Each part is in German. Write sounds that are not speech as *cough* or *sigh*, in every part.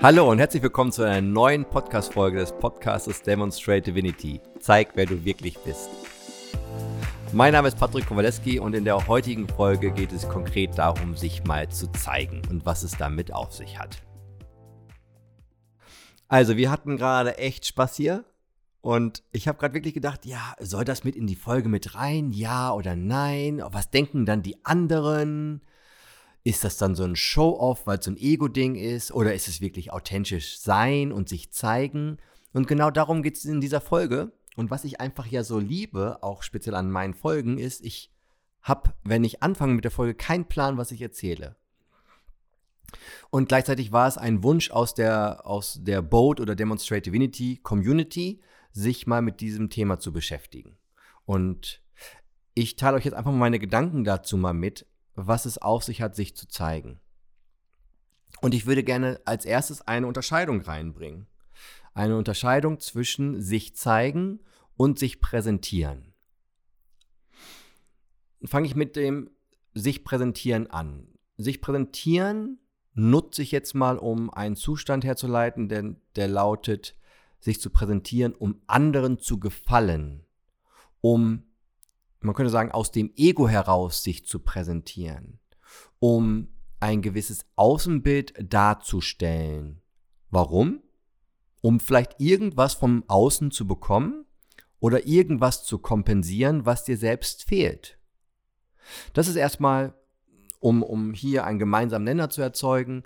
Hallo und herzlich willkommen zu einer neuen Podcast-Folge des Podcastes Demonstrate Divinity. Zeig, wer du wirklich bist. Mein Name ist Patrick Kowaleski und in der heutigen Folge geht es konkret darum, sich mal zu zeigen und was es damit auf sich hat. Also, wir hatten gerade echt Spaß hier und ich habe gerade wirklich gedacht, ja, soll das mit in die Folge mit rein? Ja oder nein? Was denken dann die anderen? Ist das dann so ein Show-off, weil es so ein Ego-Ding ist? Oder ist es wirklich authentisch sein und sich zeigen? Und genau darum geht es in dieser Folge. Und was ich einfach ja so liebe, auch speziell an meinen Folgen, ist, ich habe, wenn ich anfange mit der Folge, keinen Plan, was ich erzähle. Und gleichzeitig war es ein Wunsch aus der, aus der Boat oder Demonstrate Divinity Community, sich mal mit diesem Thema zu beschäftigen. Und ich teile euch jetzt einfach mal meine Gedanken dazu mal mit, was es auf sich hat, sich zu zeigen. Und ich würde gerne als erstes eine Unterscheidung reinbringen. Eine Unterscheidung zwischen sich zeigen und sich präsentieren. Fange ich mit dem sich präsentieren an. Sich präsentieren nutze ich jetzt mal, um einen Zustand herzuleiten, denn der lautet, sich zu präsentieren, um anderen zu gefallen, um man könnte sagen, aus dem Ego heraus sich zu präsentieren, um ein gewisses Außenbild darzustellen. Warum? Um vielleicht irgendwas vom Außen zu bekommen oder irgendwas zu kompensieren, was dir selbst fehlt. Das ist erstmal, um, um hier einen gemeinsamen Nenner zu erzeugen,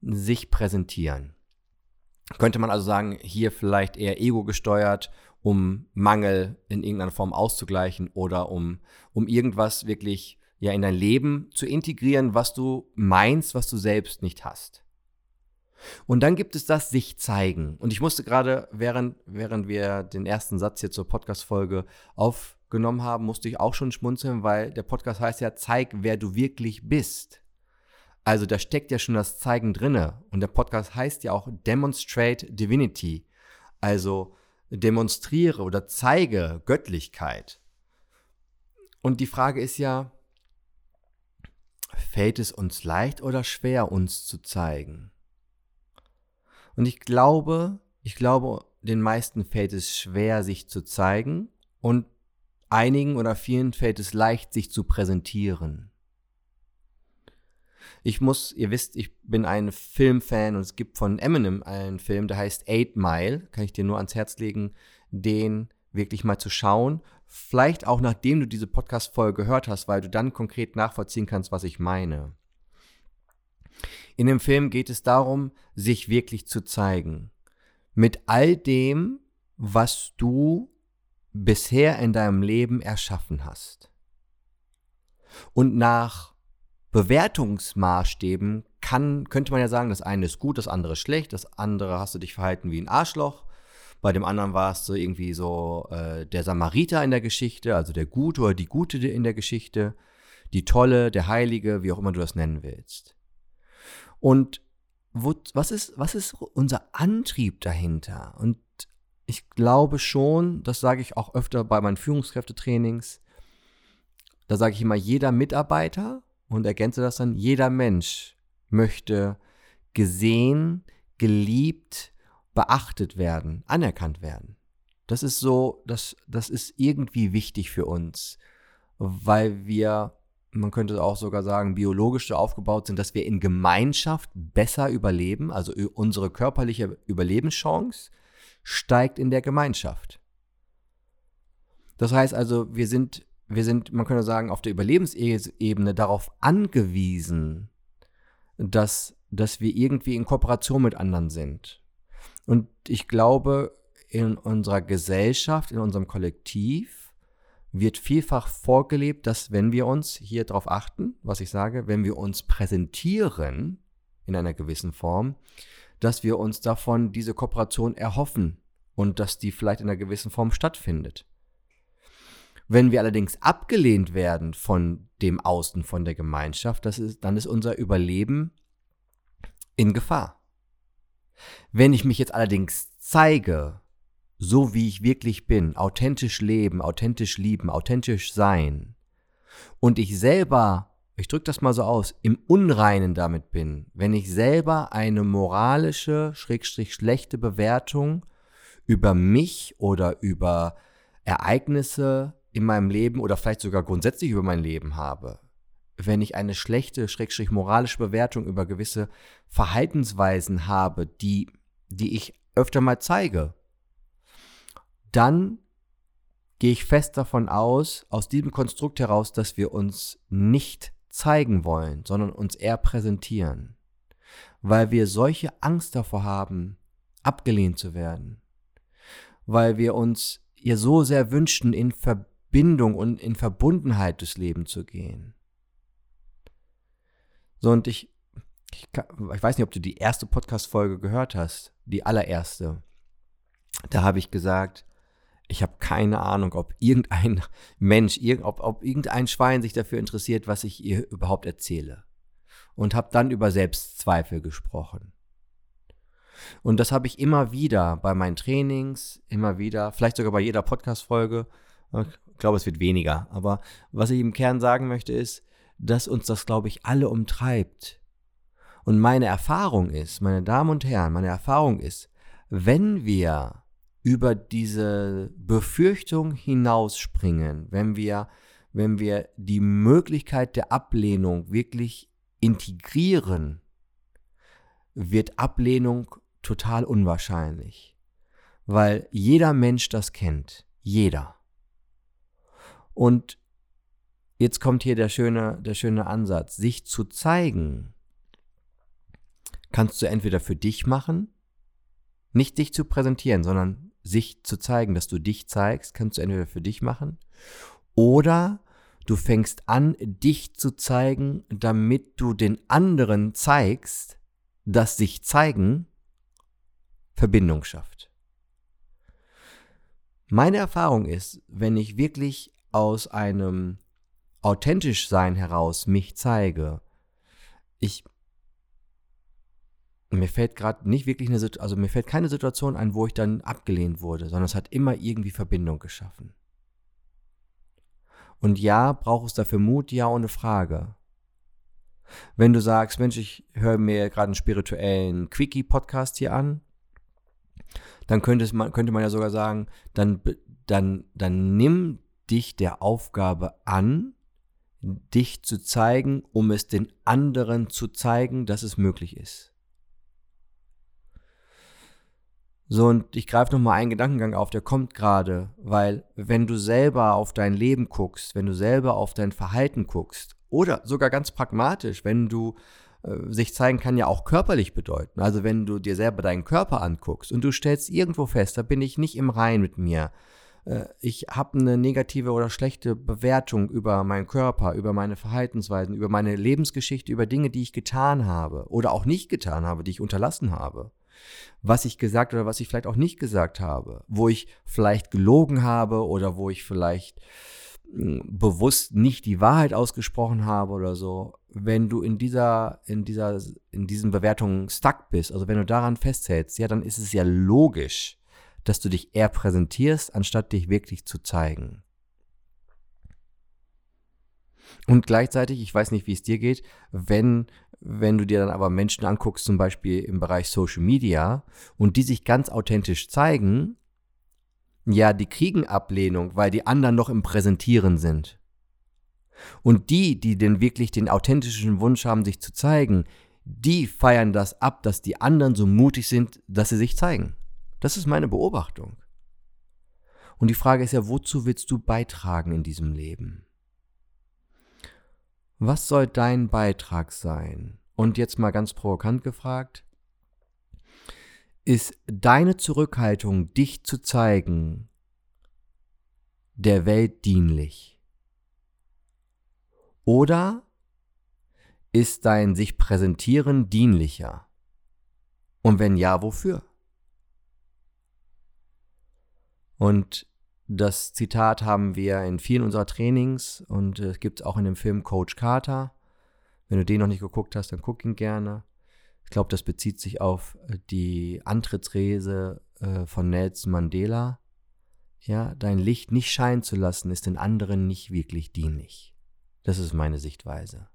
sich präsentieren. Könnte man also sagen, hier vielleicht eher ego gesteuert um Mangel in irgendeiner Form auszugleichen oder um, um irgendwas wirklich ja in dein Leben zu integrieren, was du meinst, was du selbst nicht hast. Und dann gibt es das sich zeigen. Und ich musste gerade, während, während wir den ersten Satz hier zur Podcast-Folge aufgenommen haben, musste ich auch schon schmunzeln, weil der Podcast heißt ja, zeig, wer du wirklich bist. Also da steckt ja schon das Zeigen drinne. Und der Podcast heißt ja auch Demonstrate Divinity. Also demonstriere oder zeige Göttlichkeit. Und die Frage ist ja, fällt es uns leicht oder schwer, uns zu zeigen? Und ich glaube, ich glaube, den meisten fällt es schwer, sich zu zeigen und einigen oder vielen fällt es leicht, sich zu präsentieren. Ich muss, ihr wisst, ich bin ein Filmfan und es gibt von Eminem einen Film, der heißt Eight Mile. Kann ich dir nur ans Herz legen, den wirklich mal zu schauen. Vielleicht auch nachdem du diese Podcast-Folge gehört hast, weil du dann konkret nachvollziehen kannst, was ich meine. In dem Film geht es darum, sich wirklich zu zeigen. Mit all dem, was du bisher in deinem Leben erschaffen hast. Und nach Bewertungsmaßstäben kann, könnte man ja sagen, das eine ist gut, das andere ist schlecht, das andere hast du dich verhalten wie ein Arschloch. Bei dem anderen warst du irgendwie so äh, der Samariter in der Geschichte, also der Gute oder die Gute in der Geschichte, die Tolle, der Heilige, wie auch immer du das nennen willst. Und wo, was, ist, was ist unser Antrieb dahinter? Und ich glaube schon, das sage ich auch öfter bei meinen Führungskräftetrainings, da sage ich immer, jeder Mitarbeiter und ergänze das dann, jeder Mensch möchte gesehen, geliebt, beachtet werden, anerkannt werden. Das ist so, das, das ist irgendwie wichtig für uns, weil wir, man könnte auch sogar sagen, biologisch so aufgebaut sind, dass wir in Gemeinschaft besser überleben, also unsere körperliche Überlebenschance steigt in der Gemeinschaft. Das heißt also, wir sind wir sind, man könnte sagen, auf der Überlebensebene darauf angewiesen, dass, dass wir irgendwie in Kooperation mit anderen sind. Und ich glaube, in unserer Gesellschaft, in unserem Kollektiv wird vielfach vorgelebt, dass wenn wir uns hier darauf achten, was ich sage, wenn wir uns präsentieren in einer gewissen Form, dass wir uns davon diese Kooperation erhoffen und dass die vielleicht in einer gewissen Form stattfindet. Wenn wir allerdings abgelehnt werden von dem Außen, von der Gemeinschaft, das ist, dann ist unser Überleben in Gefahr. Wenn ich mich jetzt allerdings zeige, so wie ich wirklich bin, authentisch leben, authentisch lieben, authentisch sein, und ich selber ich drücke das mal so aus, im Unreinen damit bin, wenn ich selber eine moralische, schrägstrich schlechte Bewertung über mich oder über Ereignisse in meinem Leben oder vielleicht sogar grundsätzlich über mein Leben habe, wenn ich eine schlechte, schrägstrich moralische Bewertung über gewisse Verhaltensweisen habe, die, die ich öfter mal zeige, dann gehe ich fest davon aus, aus diesem Konstrukt heraus, dass wir uns nicht zeigen wollen, sondern uns eher präsentieren, weil wir solche Angst davor haben, abgelehnt zu werden, weil wir uns ihr so sehr wünschten, in Verbindung und in Verbundenheit durchs Leben zu gehen. So, und ich, ich, ich weiß nicht, ob du die erste Podcast-Folge gehört hast, die allererste. Da habe ich gesagt, ich habe keine Ahnung, ob irgendein *laughs* Mensch, ob, ob irgendein Schwein sich dafür interessiert, was ich ihr überhaupt erzähle. Und habe dann über Selbstzweifel gesprochen. Und das habe ich immer wieder bei meinen Trainings, immer wieder, vielleicht sogar bei jeder Podcast-Folge. Ich glaube, es wird weniger. Aber was ich im Kern sagen möchte, ist, dass uns das, glaube ich, alle umtreibt. Und meine Erfahrung ist, meine Damen und Herren, meine Erfahrung ist, wenn wir über diese Befürchtung hinausspringen, wenn wir, wenn wir die Möglichkeit der Ablehnung wirklich integrieren, wird Ablehnung total unwahrscheinlich, weil jeder Mensch das kennt, jeder. Und jetzt kommt hier der schöne, der schöne Ansatz, sich zu zeigen, kannst du entweder für dich machen, nicht dich zu präsentieren, sondern sich zu zeigen, dass du dich zeigst, kannst du entweder für dich machen oder du fängst an, dich zu zeigen, damit du den anderen zeigst, dass sich zeigen Verbindung schafft. Meine Erfahrung ist, wenn ich wirklich aus einem authentisch Sein heraus mich zeige, ich mir fällt gerade nicht wirklich eine also mir fällt keine Situation ein, wo ich dann abgelehnt wurde, sondern es hat immer irgendwie Verbindung geschaffen. Und ja, braucht es dafür Mut, ja, ohne Frage. Wenn du sagst, Mensch, ich höre mir gerade einen spirituellen Quickie-Podcast hier an, dann könnte man, könnte man ja sogar sagen, dann, dann, dann nimm dich der Aufgabe an, dich zu zeigen, um es den anderen zu zeigen, dass es möglich ist. So, und ich greife nochmal einen Gedankengang auf, der kommt gerade, weil wenn du selber auf dein Leben guckst, wenn du selber auf dein Verhalten guckst, oder sogar ganz pragmatisch, wenn du äh, sich zeigen kann ja auch körperlich bedeuten. Also wenn du dir selber deinen Körper anguckst und du stellst irgendwo fest, da bin ich nicht im Rein mit mir. Äh, ich habe eine negative oder schlechte Bewertung über meinen Körper, über meine Verhaltensweisen, über meine Lebensgeschichte, über Dinge, die ich getan habe oder auch nicht getan habe, die ich unterlassen habe. Was ich gesagt oder was ich vielleicht auch nicht gesagt habe, wo ich vielleicht gelogen habe oder wo ich vielleicht hm, bewusst nicht die Wahrheit ausgesprochen habe oder so, wenn du in dieser, in dieser, in diesen Bewertungen stuck bist, also wenn du daran festhältst, ja, dann ist es ja logisch, dass du dich eher präsentierst, anstatt dich wirklich zu zeigen. Und gleichzeitig, ich weiß nicht, wie es dir geht, wenn wenn du dir dann aber Menschen anguckst, zum Beispiel im Bereich Social Media, und die sich ganz authentisch zeigen, ja, die kriegen Ablehnung, weil die anderen noch im Präsentieren sind. Und die, die denn wirklich den authentischen Wunsch haben, sich zu zeigen, die feiern das ab, dass die anderen so mutig sind, dass sie sich zeigen. Das ist meine Beobachtung. Und die Frage ist ja, wozu willst du beitragen in diesem Leben? Was soll dein Beitrag sein? Und jetzt mal ganz provokant gefragt, ist deine Zurückhaltung, dich zu zeigen, der Welt dienlich? Oder ist dein sich präsentieren dienlicher? Und wenn ja, wofür? Und das Zitat haben wir in vielen unserer Trainings und es äh, gibt es auch in dem Film Coach Carter. Wenn du den noch nicht geguckt hast, dann guck ihn gerne. Ich glaube, das bezieht sich auf äh, die Antrittsrese äh, von Nelson Mandela. Ja, dein Licht nicht scheinen zu lassen, ist den anderen nicht wirklich dienlich. Das ist meine Sichtweise.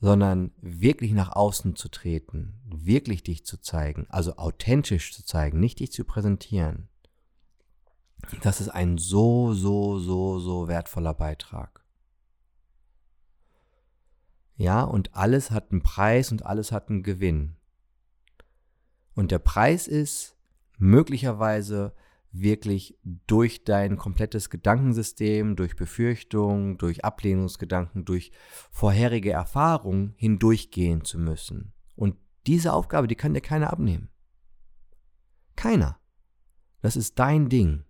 Sondern wirklich nach außen zu treten, wirklich dich zu zeigen, also authentisch zu zeigen, nicht dich zu präsentieren, das ist ein so, so, so, so wertvoller Beitrag. Ja, und alles hat einen Preis und alles hat einen Gewinn. Und der Preis ist möglicherweise wirklich durch dein komplettes Gedankensystem, durch Befürchtungen, durch Ablehnungsgedanken, durch vorherige Erfahrungen hindurchgehen zu müssen. Und diese Aufgabe, die kann dir keiner abnehmen. Keiner. Das ist dein Ding.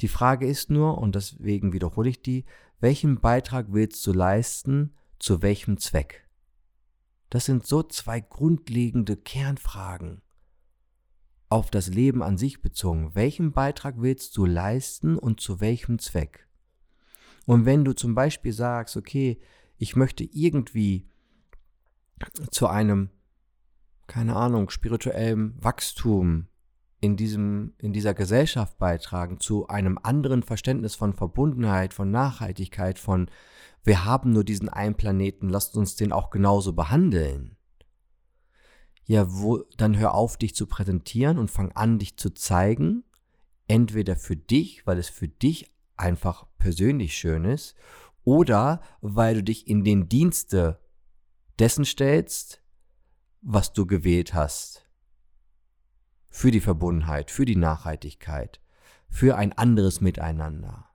Die Frage ist nur, und deswegen wiederhole ich die, welchen Beitrag willst du leisten, zu welchem Zweck? Das sind so zwei grundlegende Kernfragen auf das Leben an sich bezogen. Welchen Beitrag willst du leisten und zu welchem Zweck? Und wenn du zum Beispiel sagst, okay, ich möchte irgendwie zu einem, keine Ahnung, spirituellen Wachstum in, diesem, in dieser Gesellschaft beitragen, zu einem anderen Verständnis von Verbundenheit, von Nachhaltigkeit, von wir haben nur diesen einen Planeten, lasst uns den auch genauso behandeln. Ja, wo, dann hör auf, dich zu präsentieren und fang an, dich zu zeigen. Entweder für dich, weil es für dich einfach persönlich schön ist, oder weil du dich in den Dienste dessen stellst, was du gewählt hast für die Verbundenheit, für die Nachhaltigkeit, für ein anderes Miteinander.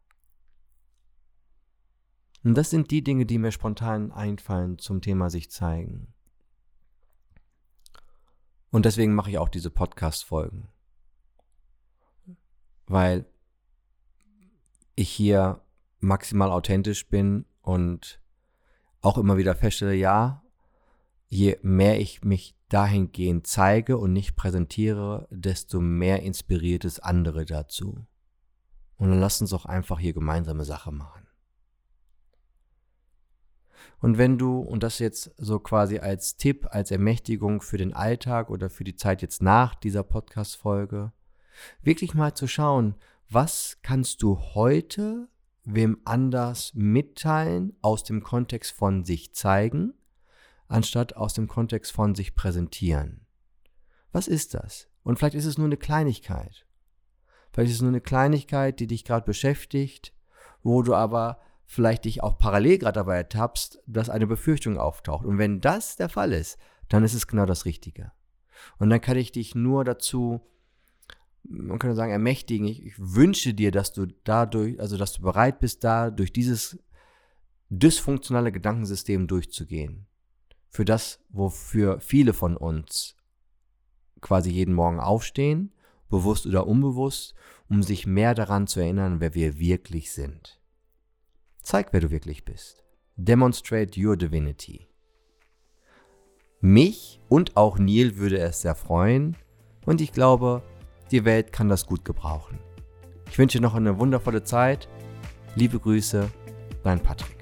Und das sind die Dinge, die mir spontan einfallen zum Thema sich zeigen. Und deswegen mache ich auch diese Podcast-Folgen. Weil ich hier maximal authentisch bin und auch immer wieder feststelle, ja, je mehr ich mich dahingehend zeige und nicht präsentiere, desto mehr inspiriert es andere dazu. Und dann lass uns auch einfach hier gemeinsame Sache machen. Und wenn du, und das jetzt so quasi als Tipp, als Ermächtigung für den Alltag oder für die Zeit jetzt nach dieser Podcast-Folge, wirklich mal zu schauen, was kannst du heute wem anders mitteilen aus dem Kontext von sich zeigen anstatt aus dem Kontext von sich präsentieren. Was ist das? Und vielleicht ist es nur eine Kleinigkeit. Vielleicht ist es nur eine Kleinigkeit, die dich gerade beschäftigt, wo du aber vielleicht dich auch parallel gerade dabei ertappst, dass eine Befürchtung auftaucht. Und wenn das der Fall ist, dann ist es genau das Richtige. Und dann kann ich dich nur dazu, man könnte sagen, ermächtigen. Ich, ich wünsche dir, dass du dadurch, also dass du bereit bist, da durch dieses dysfunktionale Gedankensystem durchzugehen für das, wofür viele von uns quasi jeden Morgen aufstehen, bewusst oder unbewusst, um sich mehr daran zu erinnern, wer wir wirklich sind. Zeig, wer du wirklich bist. Demonstrate your divinity. Mich und auch Neil würde es sehr freuen und ich glaube, die Welt kann das gut gebrauchen. Ich wünsche dir noch eine wundervolle Zeit. Liebe Grüße, dein Patrick.